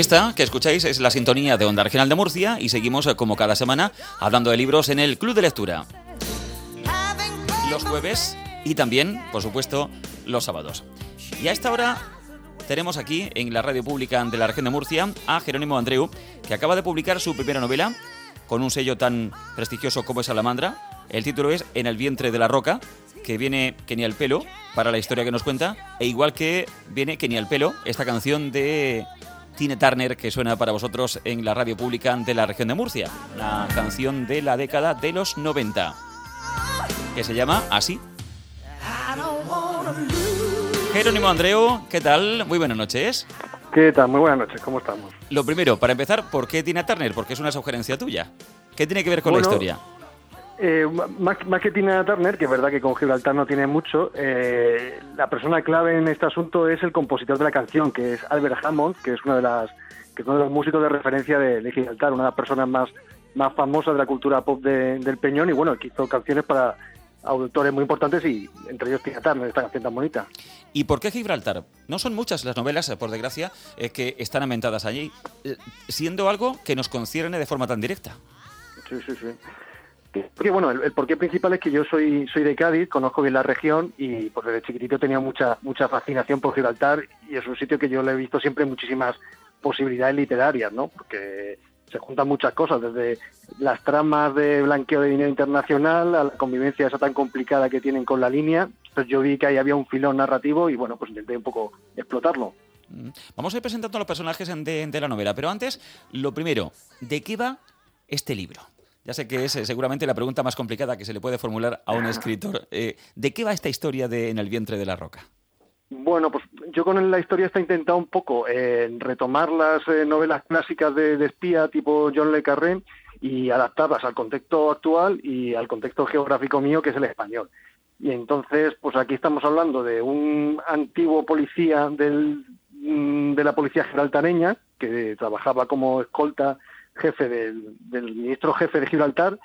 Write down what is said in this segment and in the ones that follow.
Esta que escucháis es la sintonía de Onda Regional de Murcia y seguimos eh, como cada semana hablando de libros en el Club de Lectura. Los jueves y también, por supuesto, los sábados. Y a esta hora tenemos aquí en la radio pública de la región de Murcia a Jerónimo Andreu, que acaba de publicar su primera novela con un sello tan prestigioso como es Salamandra. El título es En el vientre de la roca, que viene que ni al pelo para la historia que nos cuenta, e igual que viene que ni al pelo esta canción de Tine Turner que suena para vosotros en la radio pública de la región de Murcia, la canción de la década de los 90, que se llama así. Jerónimo Andreu, ¿qué tal? Muy buenas noches. ¿Qué tal? Muy buenas noches, ¿cómo estamos? Lo primero, para empezar, ¿por qué Tina Turner? Porque es una sugerencia tuya. ¿Qué tiene que ver con la historia? Eh, más, que Tina Turner, que es verdad que con Gibraltar no tiene mucho, eh, la persona clave en este asunto es el compositor de la canción, que es Albert Hammond, que es uno de, las, que uno de los músicos de referencia de, Gibraltar, una de las personas más, más famosas de la cultura pop del Peñón, y bueno, que hizo canciones para autores muy importantes y entre ellos Tina Turner, esta canción tan bonita. ¿Y por qué Gibraltar? No son muchas las novelas, por desgracia, eh, que están ambientadas allí, siendo algo que nos concierne de forma tan directa. Sí, sí, sí. Porque bueno, el, porqué principal es que yo soy soy de Cádiz, conozco bien la región y pues desde chiquitito tenía mucha mucha fascinación por Gibraltar y es un sitio que yo le he visto siempre muchísimas posibilidades literarias, ¿no? Porque se juntan muchas cosas, desde las tramas de blanqueo de dinero internacional a la convivencia esa tan complicada que tienen con la línea. Pues yo vi que ahí había un filón narrativo y bueno, pues intenté un poco explotarlo. Mm. Vamos a ir presentando a los personajes de, de la novela, pero antes, lo primero, ¿de qué va este libro? Ya sé que es eh, seguramente la pregunta más complicada que se le puede formular a un escritor. Eh, ¿De qué va esta historia de En el vientre de la roca? Bueno, pues yo con la historia está intentado un poco eh, retomar las novelas clásicas de, espía tipo John Le Carré y adaptarlas al contexto actual y al contexto geográfico mío que es el español. Y entonces, pues aquí estamos hablando de un antiguo policía mm, de la policía gibraltareña que trabajaba como escolta jefe del, ministro jefe de Gibraltar,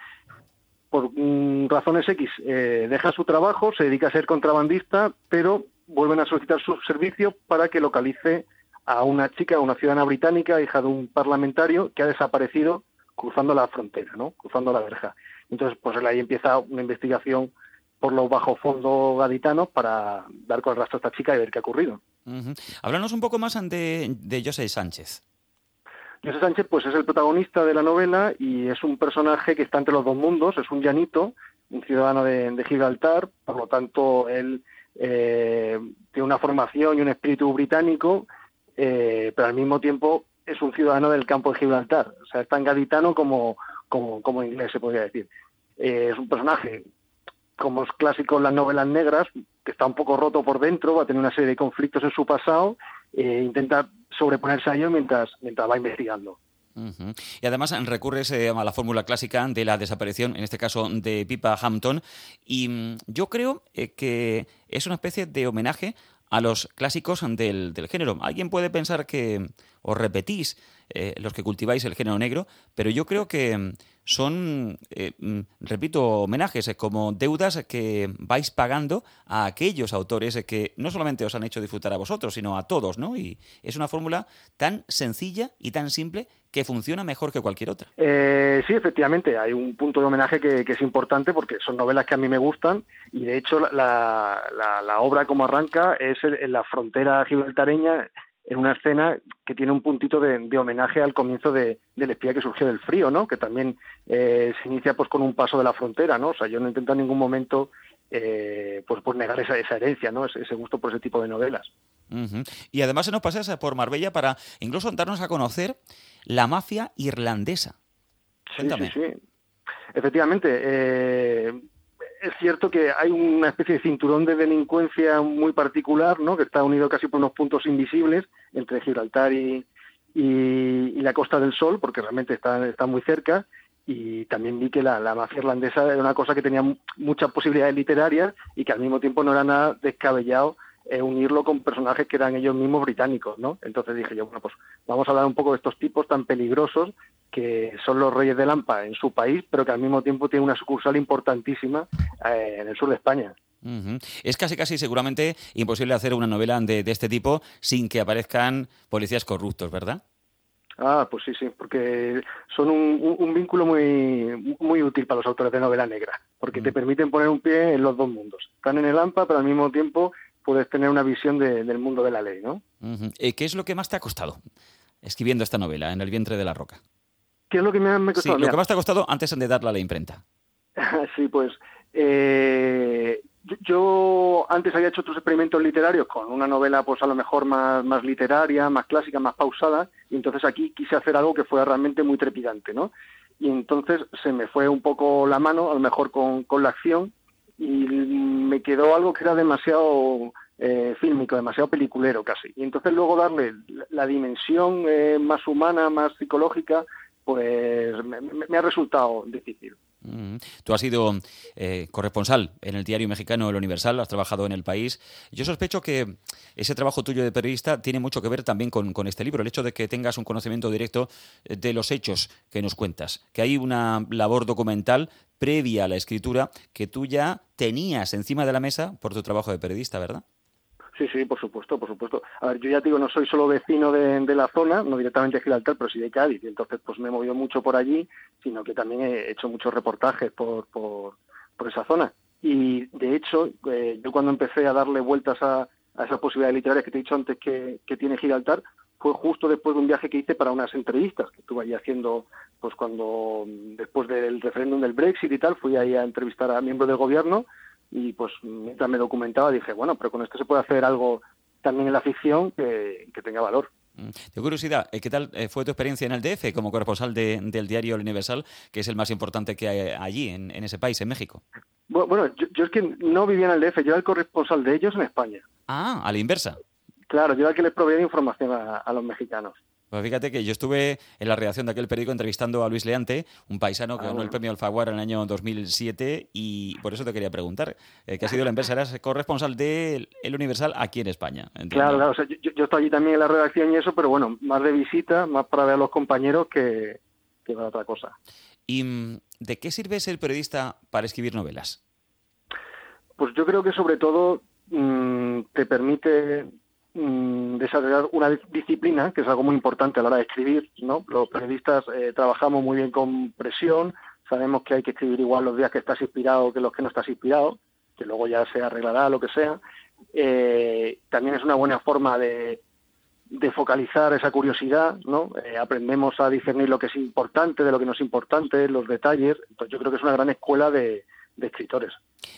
por mm, razones X, eh, deja su trabajo, se dedica a ser contrabandista, pero vuelven a solicitar su servicio para que localice a una chica, una ciudadana británica, hija de un parlamentario, que ha desaparecido cruzando la frontera, ¿no? cruzando la verja. Entonces, pues ahí empieza una investigación por los bajo fondo gaditanos para dar con el rastro a esta chica y ver qué ha ocurrido. Háblanos un poco más de, de José Sánchez. José Sánchez pues es el protagonista de la novela y es un personaje que está entre los dos mundos, es un llanito, un ciudadano de, Gibraltar, por lo tanto él eh, tiene una formación y un espíritu británico, eh, pero al mismo tiempo es un ciudadano del campo de Gibraltar, o sea, es tan gaditano como, como, inglés se podría decir. Eh, es un personaje, como es clásico en las novelas negras, que está un poco roto por dentro, va a tener una serie de conflictos en su pasado, e intenta sobreponerse a ello mientras, mientras va investigando. Y además recurre a la fórmula clásica de la desaparición, en este caso de Pipa Hampton, y mm, yo creo eh, que es una especie de homenaje a los clásicos del, del género. Alguien puede pensar que os repetís eh, los que cultiváis el género negro, pero yo creo que mm, son, eh, mm, repito, homenajes eh, como deudas que vais pagando a aquellos autores que no solamente os han hecho disfrutar a vosotros, sino a todos, ¿no? Y es una fórmula tan sencilla y tan simple que funciona mejor que cualquier otra. sí, efectivamente, hay un punto de homenaje que, es importante porque son novelas que a mí me gustan y de hecho la, la, obra como arranca es en la frontera gibraltareña en una escena que tiene un puntito de, homenaje al comienzo de, del espía que surgió del frío, ¿no? Que también eh, se inicia pues con un paso de la frontera, ¿no? O sea, yo no intento en ningún momento eh, pues, pues negar esa, esa herencia, ¿no? Ese, gusto por ese tipo de novelas. Y además se nos pasa por Marbella para incluso darnos a conocer la mafia irlandesa. Cuéntame. Sí, sí, sí. Efectivamente, eh, es cierto que hay una especie de cinturón de delincuencia muy particular, ¿no? que está unido casi por unos puntos invisibles entre Gibraltar y, y, la Costa del Sol, porque realmente está, muy cerca, y también vi que la, la, mafia irlandesa era una cosa que tenía muchas posibilidades literarias y que al mismo tiempo no era nada descabellado eh, unirlo con personajes que eran ellos mismos británicos, ¿no? Entonces dije yo, bueno, pues vamos a hablar un poco de estos tipos tan peligrosos que son los reyes de Lampa en su país, pero que al mismo tiempo tienen una sucursal importantísima eh, en el sur de España. Es casi casi seguramente imposible hacer una novela de, de, este tipo sin que aparezcan policías corruptos, ¿verdad? Ah, pues sí, sí, porque son un, vínculo muy, muy útil para los autores de novela negra, porque te mm. permiten poner un pie en los dos mundos. Están en el AMPA, pero al mismo tiempo puedes tener una visión del mundo de la ley, ¿no? Eh, ¿Qué es lo que más te ha costado escribiendo esta novela, En el vientre de la roca? ¿Qué es lo que me, ha costado? Sí, lo que más te ha costado antes de darla a la imprenta. sí, pues eh, yo antes había hecho otros experimentos literarios con una novela pues a lo mejor más, más literaria, más clásica, más pausada, y entonces aquí quise hacer algo que fuera realmente muy trepidante, ¿no? Y entonces se me fue un poco la mano, a lo mejor con, con la acción, y me quedó algo que era demasiado eh, fílmico, demasiado peliculero casi. Y entonces luego darle la dimensión eh, más humana, más psicológica, pues me ha resultado difícil. Tú has sido eh, corresponsal en el diario mexicano El Universal, has trabajado en el país. Yo sospecho que ese trabajo tuyo de periodista tiene mucho que ver también con, con, este libro, el hecho de que tengas un conocimiento directo eh, de los hechos que nos cuentas, que hay una labor documental previa a la escritura que tú ya tenías encima de la mesa por tu trabajo de periodista, ¿verdad? Sí, sí, por supuesto, por supuesto. A ver, yo ya digo, no soy solo vecino de, la zona, no directamente de Gibraltar, pero sí de Cádiz, y entonces pues me he movido mucho por allí, sino que también he hecho muchos reportajes por, por, esa zona. Y de hecho, eh, yo cuando empecé a darle vueltas a, a esas posibilidades literarias que te he dicho antes que, que tiene Gibraltar, fue justo después de un viaje que hice para unas entrevistas que estuve ahí haciendo, pues cuando después del referéndum del Brexit y tal, fui ahí a entrevistar a miembros del gobierno y pues mientras me documentaba dije, bueno, pero con esto se puede hacer algo también en la ficción que, tenga valor. Mm. De curiosidad, eh, ¿qué tal eh, fue tu experiencia en el DF como corresponsal del diario El Universal, que es el más importante que hay allí, en, ese país, en México? Bueno, yo, es que no vivía en el DF, yo era el corresponsal de ellos en España. Ah, a la inversa. Claro, yo era el que les proveía información a los mexicanos. Pues fíjate que yo estuve en la redacción de aquel periódico entrevistando a Luis Leante, un paisano que ah, ganó el premio Alfaguara en el año 2007 y por eso te quería preguntar, eh, ¿qué ha sido la empresa? Eras corresponsal de El Universal aquí en España. Claro, claro, yo, estoy allí también en la redacción y eso, pero bueno, más de visita, más para ver a los compañeros que, que para otra cosa. ¿Y mm, de qué sirve ser periodista para escribir novelas? Pues yo creo que sobre todo mm, te permite Mm, desarrollar una disciplina, que es algo muy importante a la hora de escribir. ¿no? Los periodistas eh, trabajamos muy bien con presión, sabemos que hay que escribir igual los días que estás inspirado que los que no estás inspirado, que luego ya se arreglará lo que sea. Eh, también es una buena forma de, focalizar esa curiosidad, ¿no? Eh, aprendemos a discernir lo que es importante de lo que no es importante, los detalles. Entonces yo creo que es una gran escuela de escritores.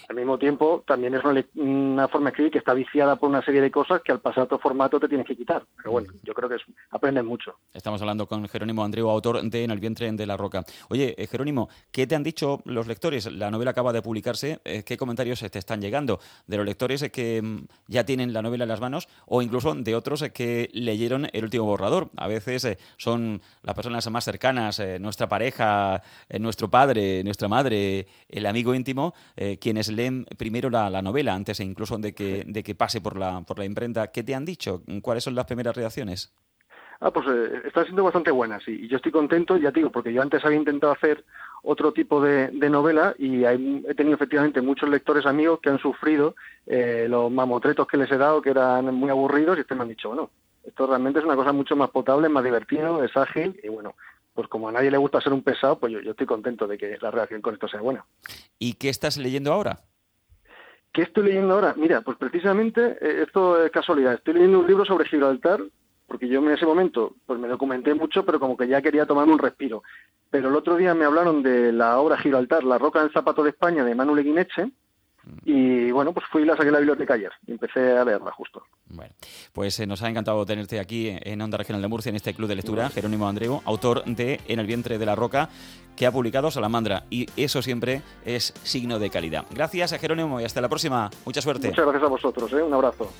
Al mismo tiempo, también es una, forma de escribir que está viciada por una serie de cosas que al pasar a otro formato te tienes que quitar. Pero bueno, yo creo que es, aprendes mucho. Estamos hablando con Jerónimo Andreu, autor de En el vientre de la roca. Oye, eh, Jerónimo, ¿qué te han dicho los lectores? La novela acaba de publicarse. Eh, ¿Qué comentarios te están llegando de los lectores que mm, ya tienen la novela en las manos o incluso de otros que leyeron el último borrador? A veces eh, son las personas más cercanas, nuestra pareja, nuestro padre, nuestra madre, el amigo íntimo, quienes leen primero la, novela antes incluso de que, de que pase por la, por la imprenta. ¿Qué te han dicho? ¿Cuáles son las primeras reacciones? Ah, pues eh, están siendo bastante buenas y, yo estoy contento, ya digo, porque yo antes había intentado hacer otro tipo de, novela y he tenido efectivamente muchos lectores amigos que han sufrido eh, los mamotretos que les he dado, que eran muy aburridos, y este me han dicho, bueno, esto realmente es una cosa mucho más potable, más divertido, es ágil y bueno, pues como a nadie le gusta ser un pesado, pues yo, yo estoy contento de que la reacción con esto sea buena. ¿Y qué estás leyendo ahora? ¿Qué estoy leyendo ahora? Mira, pues precisamente eh, esto es casualidad. Estoy leyendo un libro sobre Gibraltar, porque yo en ese momento pues me documenté mucho, pero como que ya quería tomarme un respiro. Pero el otro día me hablaron de la obra Gibraltar, La Roca del Zapato de España, de Manuel Guineche, y bueno, pues fui y la saqué en la biblioteca ayer y empecé a leerla justo. Bueno, pues eh, nos ha encantado tenerte aquí en Onda Regional de Murcia, en este club de lectura, Jerónimo Andreu, autor de En el vientre de la roca, que ha publicado Salamandra, y eso siempre es signo de calidad. Gracias a Jerónimo y hasta la próxima. Mucha suerte. Muchas gracias a vosotros, ¿eh? un abrazo.